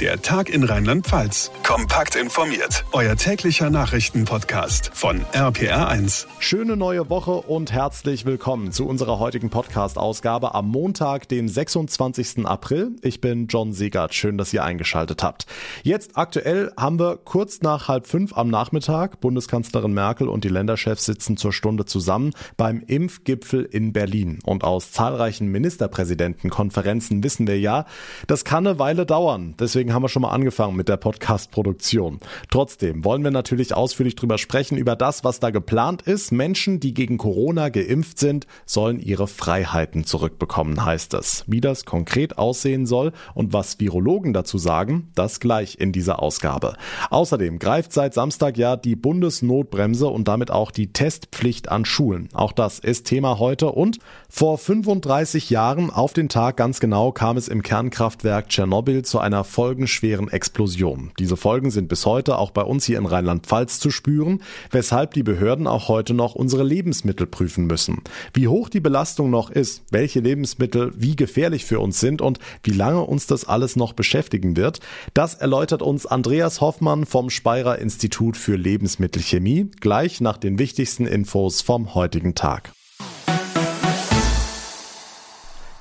Der Tag in Rheinland-Pfalz. Kompakt informiert. Euer täglicher Nachrichtenpodcast von RPR1. Schöne neue Woche und herzlich willkommen zu unserer heutigen Podcast-Ausgabe am Montag, dem 26. April. Ich bin John Segert. Schön, dass ihr eingeschaltet habt. Jetzt aktuell haben wir kurz nach halb fünf am Nachmittag. Bundeskanzlerin Merkel und die Länderchefs sitzen zur Stunde zusammen beim Impfgipfel in Berlin. Und aus zahlreichen Ministerpräsidentenkonferenzen wissen wir ja, das kann eine Weile dauern. Deswegen deswegen haben wir schon mal angefangen mit der Podcast-Produktion. Trotzdem wollen wir natürlich ausführlich drüber sprechen, über das, was da geplant ist. Menschen, die gegen Corona geimpft sind, sollen ihre Freiheiten zurückbekommen, heißt es. Wie das konkret aussehen soll und was Virologen dazu sagen, das gleich in dieser Ausgabe. Außerdem greift seit Samstag ja die Bundesnotbremse und damit auch die Testpflicht an Schulen. Auch das ist Thema heute und vor 35 Jahren auf den Tag ganz genau kam es im Kernkraftwerk Tschernobyl zu einer Folge folgenschweren Explosion. Diese Folgen sind bis heute auch bei uns hier in Rheinland-Pfalz zu spüren, weshalb die Behörden auch heute noch unsere Lebensmittel prüfen müssen. Wie hoch die Belastung noch ist, welche Lebensmittel wie gefährlich für uns sind und wie lange uns das alles noch beschäftigen wird, das erläutert uns Andreas Hoffmann vom Speyerer Institut für Lebensmittelchemie gleich nach den wichtigsten Infos vom heutigen Tag.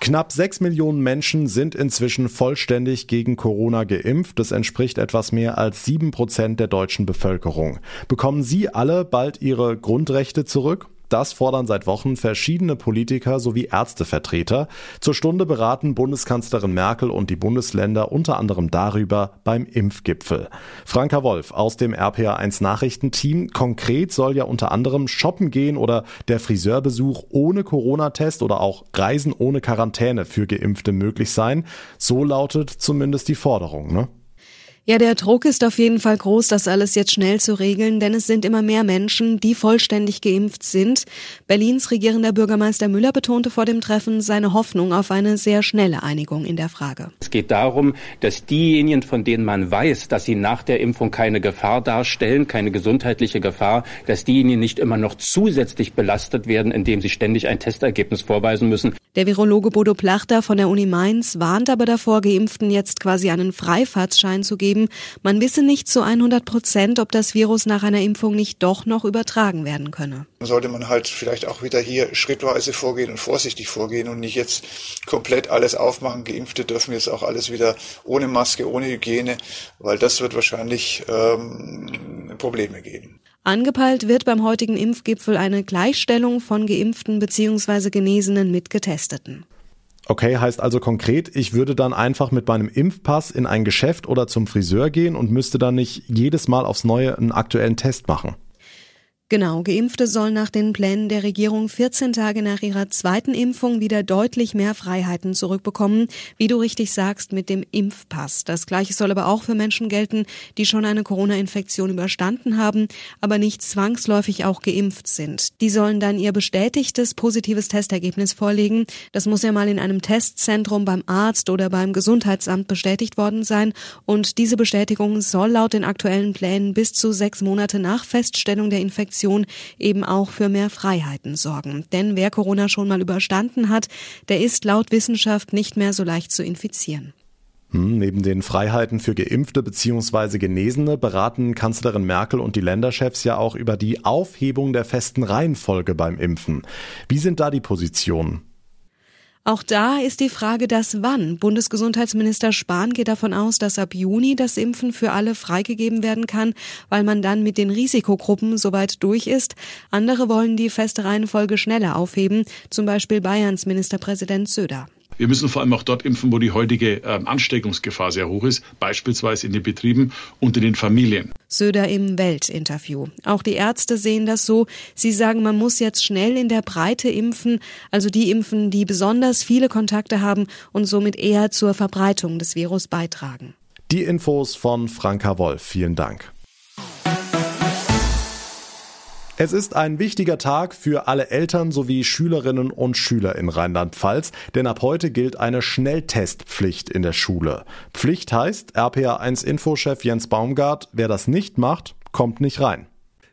Knapp sechs Millionen Menschen sind inzwischen vollständig gegen Corona geimpft. Das entspricht etwas mehr als sieben Prozent der deutschen Bevölkerung. Bekommen Sie alle bald Ihre Grundrechte zurück? Das fordern seit Wochen verschiedene Politiker sowie Ärztevertreter. Zur Stunde beraten Bundeskanzlerin Merkel und die Bundesländer unter anderem darüber beim Impfgipfel. Franka Wolf aus dem RPA1 Nachrichtenteam. Konkret soll ja unter anderem shoppen gehen oder der Friseurbesuch ohne Corona-Test oder auch Reisen ohne Quarantäne für Geimpfte möglich sein. So lautet zumindest die Forderung, ne? Ja, der Druck ist auf jeden Fall groß, das alles jetzt schnell zu regeln, denn es sind immer mehr Menschen, die vollständig geimpft sind. Berlins regierender Bürgermeister Müller betonte vor dem Treffen seine Hoffnung auf eine sehr schnelle Einigung in der Frage. Es geht darum, dass diejenigen, von denen man weiß, dass sie nach der Impfung keine Gefahr darstellen, keine gesundheitliche Gefahr, dass diejenigen nicht immer noch zusätzlich belastet werden, indem sie ständig ein Testergebnis vorweisen müssen. Der Virologe Bodo Plachter von der Uni Mainz warnt aber davor, Geimpften jetzt quasi einen Freifahrtsschein zu geben zugegeben, man wisse nicht zu 100 Prozent, ob das Virus nach einer Impfung nicht doch noch übertragen werden könne. Sollte man halt vielleicht auch wieder hier schrittweise vorgehen und vorsichtig vorgehen und nicht jetzt komplett alles aufmachen. Geimpfte dürfen jetzt auch alles wieder ohne Maske, ohne Hygiene, weil das wird wahrscheinlich ähm, Probleme geben. Angepeilt wird beim heutigen Impfgipfel eine Gleichstellung von Geimpften bzw. Genesenen mit Getesteten. Okay, heißt also konkret, ich würde dann einfach mit meinem Impfpass in ein Geschäft oder zum Friseur gehen und müsste dann nicht jedes Mal aufs Neue einen aktuellen Test machen. Genau, Geimpfte sollen nach den Plänen der Regierung 14 Tage nach ihrer zweiten Impfung wieder deutlich mehr Freiheiten zurückbekommen, wie du richtig sagst, mit dem Impfpass. Das gleiche soll aber auch für Menschen gelten, die schon eine Corona-Infektion überstanden haben, aber nicht zwangsläufig auch geimpft sind. Die sollen dann ihr bestätigtes positives Testergebnis vorlegen. Das muss ja mal in einem Testzentrum beim Arzt oder beim Gesundheitsamt bestätigt worden sein und diese Bestätigung soll laut den aktuellen Plänen bis zu sechs Monate nach Feststellung der Infektion Infektion eben auch für mehr Freiheiten sorgen. Denn wer Corona schon mal überstanden hat, der ist laut Wissenschaft nicht mehr so leicht zu infizieren. Hm, neben den Freiheiten für Geimpfte bzw. Genesene beraten Kanzlerin Merkel und die Länderchefs ja auch über die Aufhebung der festen Reihenfolge beim Impfen. Wie sind da die Positionen? Auch da ist die Frage das Wann. Bundesgesundheitsminister Spahn geht davon aus, dass ab Juni das Impfen für alle freigegeben werden kann, weil man dann mit den Risikogruppen soweit durch ist. Andere wollen die feste Reihenfolge schneller aufheben, zum Beispiel Bayerns Ministerpräsident Söder. Wir müssen vor allem auch dort impfen, wo die heutige ähm, Ansteckungsgefahr sehr hoch ist, beispielsweise in den Betrieben und in den Familien. Söder im Weltinterview. Auch die Ärzte sehen das so. Sie sagen, man muss jetzt schnell in der Breite impfen, also die impfen, die besonders viele Kontakte haben und somit eher zur Verbreitung des Virus beitragen. Die Infos von Franka Wolf. Vielen Dank. Es ist ein wichtiger Tag für alle Eltern sowie Schülerinnen und Schüler in Rheinland-Pfalz, denn ab heute gilt eine Schnelltestpflicht in der Schule. Pflicht heißt, RPA1 Infochef Jens Baumgart, wer das nicht macht, kommt nicht rein.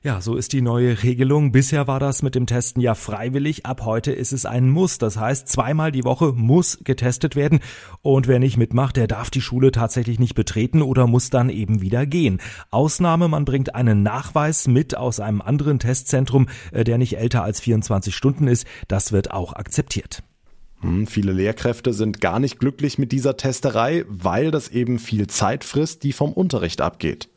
Ja, so ist die neue Regelung. Bisher war das mit dem Testen ja freiwillig. Ab heute ist es ein Muss. Das heißt, zweimal die Woche muss getestet werden. Und wer nicht mitmacht, der darf die Schule tatsächlich nicht betreten oder muss dann eben wieder gehen. Ausnahme, man bringt einen Nachweis mit aus einem anderen Testzentrum, äh, der nicht älter als 24 Stunden ist. Das wird auch akzeptiert. Hm, viele Lehrkräfte sind gar nicht glücklich mit dieser Testerei, weil das eben viel Zeit frisst, die vom Unterricht abgeht.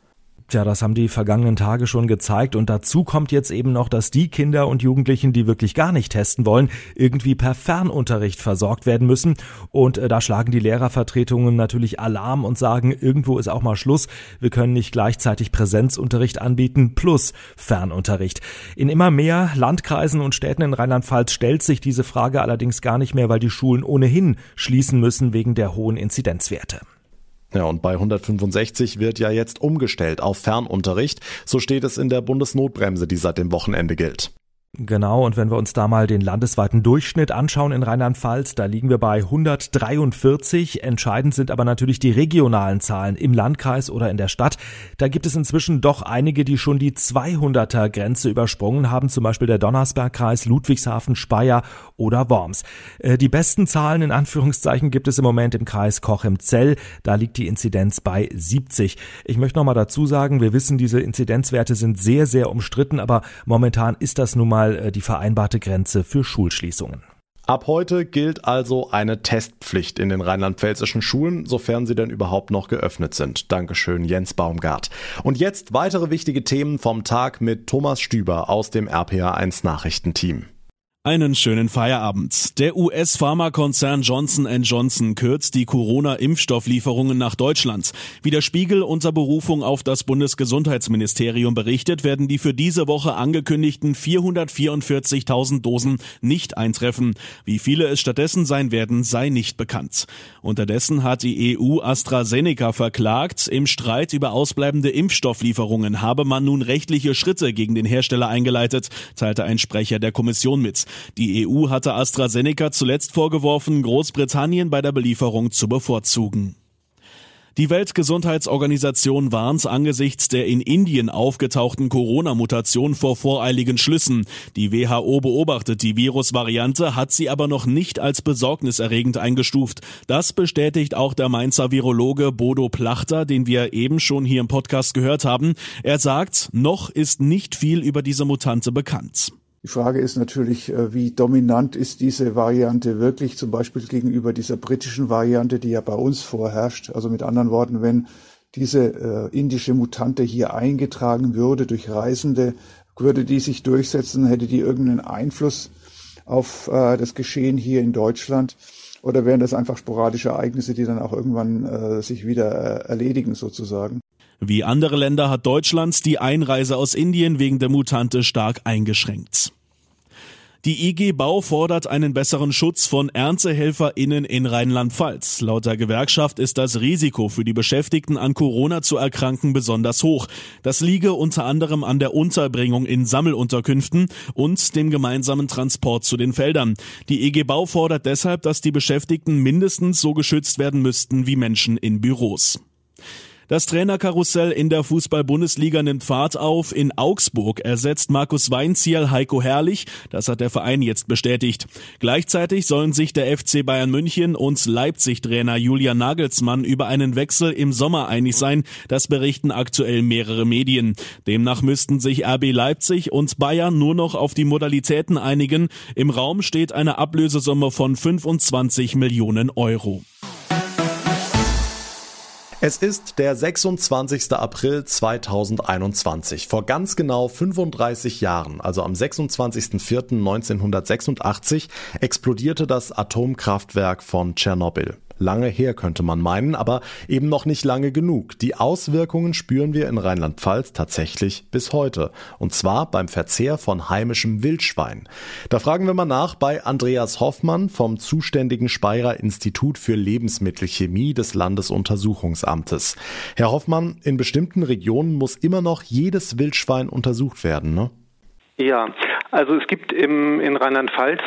Tja, das haben die vergangenen Tage schon gezeigt und dazu kommt jetzt eben noch, dass die Kinder und Jugendlichen, die wirklich gar nicht testen wollen, irgendwie per Fernunterricht versorgt werden müssen und äh, da schlagen die Lehrervertretungen natürlich Alarm und sagen, irgendwo ist auch mal Schluss, wir können nicht gleichzeitig Präsenzunterricht anbieten plus Fernunterricht. In immer mehr Landkreisen und Städten in Rheinland-Pfalz stellt sich diese Frage allerdings gar nicht mehr, weil die Schulen ohnehin schließen müssen wegen der hohen Inzidenzwerte. Ja, und bei 165 wird ja jetzt umgestellt auf Fernunterricht. So steht es in der Bundesnotbremse, die seit dem Wochenende gilt. Genau, und wenn wir uns da mal den landesweiten Durchschnitt anschauen in Rheinland-Pfalz, da liegen wir bei 143. Entscheidend sind aber natürlich die regionalen Zahlen im Landkreis oder in der Stadt. Da gibt es inzwischen doch einige, die schon die 200er Grenze übersprungen haben, zum Beispiel der Donnersbergkreis, Ludwigshafen, Speyer oder Worms. Äh, die besten Zahlen in Anführungszeichen gibt es im Moment im Kreis Koch im Zell. Da liegt die Inzidenz bei 70. Ich möchte noch mal dazu sagen, wir wissen, diese Inzidenzwerte sind sehr, sehr umstritten, aber momentan ist das nun mal mal äh, die vereinbarte Grenze für Schulschließungen. Ab heute gilt also eine Testpflicht in den rheinland-pfälzischen Schulen, sofern sie denn überhaupt noch geöffnet sind. Dankeschön, Jens Baumgart. Und jetzt weitere wichtige Themen vom Tag mit Thomas Stüber aus dem RPA1 Nachrichtenteam. Einen schönen Feierabend. Der US-Pharmakonzern Johnson Johnson kürzt die Corona-Impfstofflieferungen nach Deutschland. Wie der Spiegel unter Berufung auf das Bundesgesundheitsministerium berichtet, werden die für diese Woche angekündigten 444.000 Dosen nicht eintreffen. Wie viele es stattdessen sein werden, sei nicht bekannt. Unterdessen hat die EU AstraZeneca verklagt. Im Streit über ausbleibende Impfstofflieferungen habe man nun rechtliche Schritte gegen den Hersteller eingeleitet, teilte ein Sprecher der Kommission mit. Die EU hatte AstraZeneca zuletzt vorgeworfen, Großbritannien bei der Belieferung zu bevorzugen. Die Weltgesundheitsorganisation warnt angesichts der in Indien aufgetauchten Corona-Mutation vor voreiligen Schlüssen. Die WHO beobachtet die Virusvariante, hat sie aber noch nicht als besorgniserregend eingestuft. Das bestätigt auch der Mainzer Virologe Bodo Plachter, den wir eben schon hier im Podcast gehört haben. Er sagt, noch ist nicht viel über diese Mutante bekannt. Die Frage ist natürlich, äh, wie dominant ist diese Variante wirklich, zum Beispiel gegenüber dieser britischen Variante, die ja bei uns vorherrscht. Also mit anderen Worten, wenn diese äh, indische Mutante hier eingetragen würde durch Reisende, würde die sich durchsetzen, hätte die irgendeinen Einfluss auf äh, das Geschehen hier in Deutschland? Oder wären das einfach sporadische Ereignisse, die dann auch irgendwann sich wieder erledigen sozusagen? Wie andere Länder hat Deutschland die Einreise aus Indien wegen der Mutante stark eingeschränkt. Die IG Bau fordert einen besseren Schutz von ErntehelferInnen in Rheinland-Pfalz. Laut der Gewerkschaft ist das Risiko für die Beschäftigten an Corona zu erkranken besonders hoch. Das liege unter anderem an der Unterbringung in Sammelunterkünften und dem gemeinsamen Transport zu den Feldern. Die IG Bau fordert deshalb, dass die Beschäftigten mindestens so geschützt werden müssten wie Menschen in Büros. Das Trainerkarussell in der Fußball-Bundesliga nimmt Fahrt auf. In Augsburg ersetzt Markus Weinziel Heiko Herrlich. Das hat der Verein jetzt bestätigt. Gleichzeitig sollen sich der FC Bayern München und Leipzig-Trainer Julian Nagelsmann über einen Wechsel im Sommer einig sein. Das berichten aktuell mehrere Medien. Demnach müssten sich RB Leipzig und Bayern nur noch auf die Modalitäten einigen. Im Raum steht eine Ablösesumme von 25 Millionen Euro. Es ist der 26. April 2021. Vor ganz genau 35 Jahren, also am 26.04.1986, explodierte das Atomkraftwerk von Tschernobyl. Lange her könnte man meinen, aber eben noch nicht lange genug. Die Auswirkungen spüren wir in Rheinland-Pfalz tatsächlich bis heute. Und zwar beim Verzehr von heimischem Wildschwein. Da fragen wir mal nach bei Andreas Hoffmann vom zuständigen Speyerer Institut für Lebensmittelchemie des Landesuntersuchungsamtes. Herr Hoffmann, in bestimmten Regionen muss immer noch jedes Wildschwein untersucht werden, ne? Ja, also es gibt im, in Rheinland-Pfalz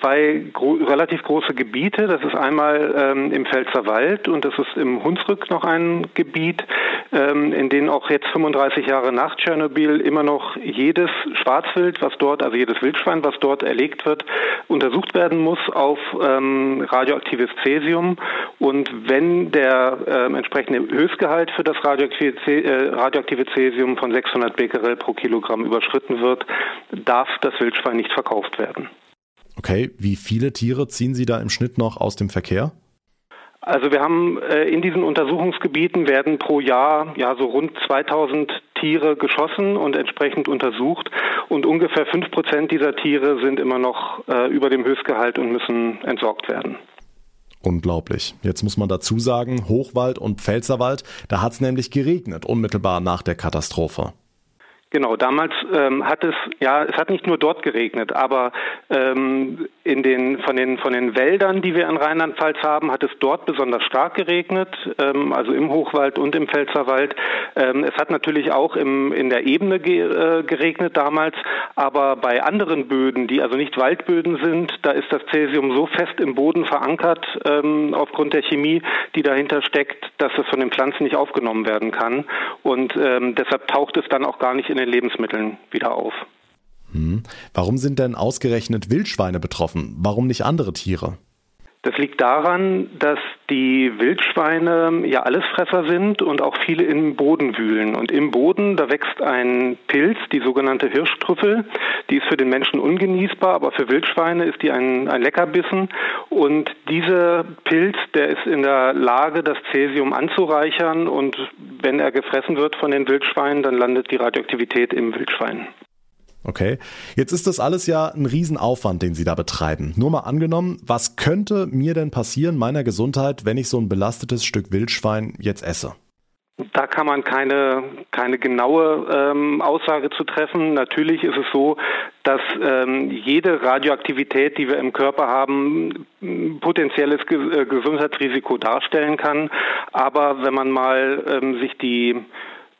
zwei gro relativ große Gebiete. Das ist einmal ähm, im Pfälzer Wald und das ist im Hunsrück noch ein Gebiet. ähm, in denen auch jetzt 35 Jahre nach Tschernobyl immer noch jedes Schwarzwild, was dort, also jedes Wildschwein, was dort erlegt wird, untersucht werden muss auf ähm, radioaktives Cäsium. Und wenn der äh, entsprechende Höchstgehalt für das radioaktive, äh, radioaktive Cäsium von 600 Becquerel pro Kilogramm überschritten wird, darf das Wildschwein nicht verkauft werden. Okay, wie viele Tiere ziehen Sie da im Schnitt noch aus dem Verkehr? Also wir haben äh, in diesen Untersuchungsgebieten werden pro Jahr ja so rund 2000 Tiere geschossen und entsprechend untersucht und ungefähr fünf Prozent dieser Tiere sind immer noch äh, über dem Höchstgehalt und müssen entsorgt werden. Unglaublich. Jetzt muss man dazu sagen, Hochwald und Pfälzerwald, da hat es nämlich geregnet, unmittelbar nach der Katastrophe. Genau, damals ähm, hat es, ja, es hat nicht nur dort geregnet, aber ähm, in den, von, den, von den Wäldern, die wir in Rheinland-Pfalz haben, hat es dort besonders stark geregnet, ähm, also im Hochwald und im Pfälzerwald. Ähm, es hat natürlich auch im, in der Ebene ge, äh, geregnet damals, aber bei anderen Böden, die also nicht Waldböden sind, da ist das Cäsium so fest im Boden verankert, ähm, aufgrund der Chemie, die dahinter steckt, dass es von den Pflanzen nicht aufgenommen werden kann. Und ähm, deshalb taucht es dann auch gar nicht in den Lebensmitteln wieder auf. Hm. Warum sind denn ausgerechnet Wildschweine betroffen? Warum nicht andere Tiere? Das liegt daran, dass die Wildschweine ja Allesfresser sind und auch viele im Boden wühlen. Und im Boden, da wächst ein Pilz, die sogenannte Hirschtrüffel. Die ist für den Menschen ungenießbar, aber für Wildschweine ist die ein, ein Leckerbissen. Und dieser Pilz, der ist in der Lage, das Cäsium anzureichern. Und wenn er gefressen wird von den Wildschweinen, dann landet die Radioaktivität im Wildschwein. Okay, jetzt ist das alles ja ein Riesenaufwand, den Sie da betreiben. Nur mal angenommen, was könnte mir denn passieren meiner Gesundheit, wenn ich so ein belastetes Stück Wildschwein jetzt esse? Da kann man keine, keine genaue ähm, Aussage zu treffen. Natürlich ist es so, dass ähm, jede Radioaktivität, die wir im Körper haben, potenzielles Ge äh, Gesundheitsrisiko darstellen kann. Aber wenn man mal ähm, sich die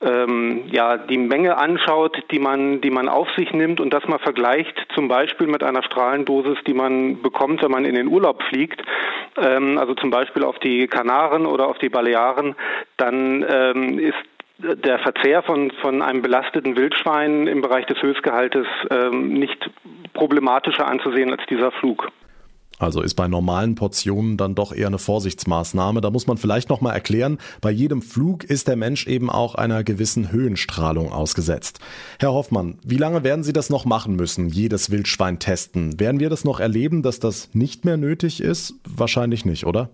ähm, ja, die Menge anschaut, die man, die man auf sich nimmt und das mal vergleicht, zum Beispiel mit einer Strahlendosis, die man bekommt, wenn man in den Urlaub fliegt, ähm, also zum Beispiel auf die Kanaren oder auf die Balearen, dann ähm, ist der Verzehr von, von einem belasteten Wildschwein im Bereich des Höchstgehaltes ähm, nicht problematischer anzusehen als dieser Flug. Also ist bei normalen Portionen dann doch eher eine Vorsichtsmaßnahme. Da muss man vielleicht noch mal erklären, bei jedem Flug ist der Mensch eben auch einer gewissen Höhenstrahlung ausgesetzt. Herr Hoffmann, wie lange werden Sie das noch machen müssen, jedes Wildschwein testen? Werden wir das noch erleben, dass das nicht mehr nötig ist? Wahrscheinlich nicht, oder?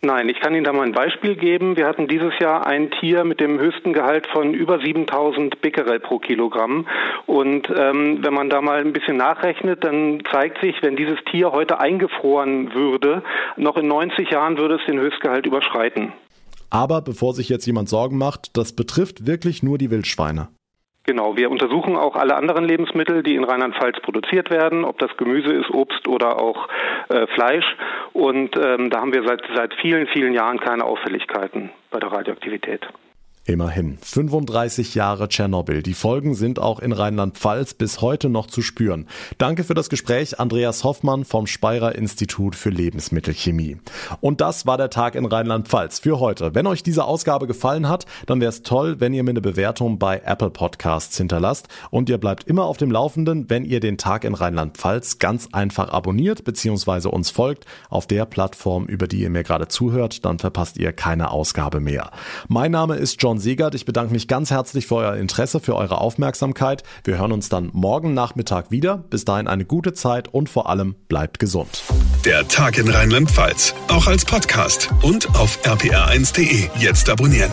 Nein, ich kann Ihnen da mal ein Beispiel geben. Wir hatten dieses Jahr ein Tier mit dem höchsten Gehalt von über 7000 Becquerel pro Kilogramm. Und ähm, wenn man da mal ein bisschen nachrechnet, dann zeigt sich, wenn dieses Tier heute eingefroren würde, noch in 90 Jahren würde es den Höchstgehalt überschreiten. Aber bevor sich jetzt jemand Sorgen macht, das betrifft wirklich nur die Wildschweine. Genau, wir untersuchen auch alle anderen Lebensmittel, die in Rheinland-Pfalz produziert werden, ob das Gemüse ist, Obst oder auch äh, Fleisch. Und ähm, da haben wir seit, seit vielen, vielen Jahren keine Auffälligkeiten bei der Radioaktivität. Immerhin. 35 Jahre Tschernobyl. Die Folgen sind auch in Rheinland-Pfalz bis heute noch zu spüren. Danke für das Gespräch, Andreas Hoffmann vom Speyerer Institut für Lebensmittelchemie. Und das war der Tag in Rheinland-Pfalz für heute. Wenn euch diese Ausgabe gefallen hat, dann wäre es toll, wenn ihr mir eine Bewertung bei Apple Podcasts hinterlasst. Und ihr bleibt immer auf dem Laufenden, wenn ihr den Tag in Rheinland-Pfalz ganz einfach abonniert bzw. uns folgt auf der Plattform, über die ihr mir gerade zuhört. Dann verpasst ihr keine Ausgabe mehr. Mein Name ist John Simon Siegert. Ich bedanke mich ganz herzlich für euer Interesse, für eure Aufmerksamkeit. Wir hören uns dann morgen Nachmittag wieder. Bis dahin eine gute Zeit und vor allem bleibt gesund. Der Tag in Rheinland-Pfalz, auch als Podcast und auf rpr1.de. Jetzt abonnieren.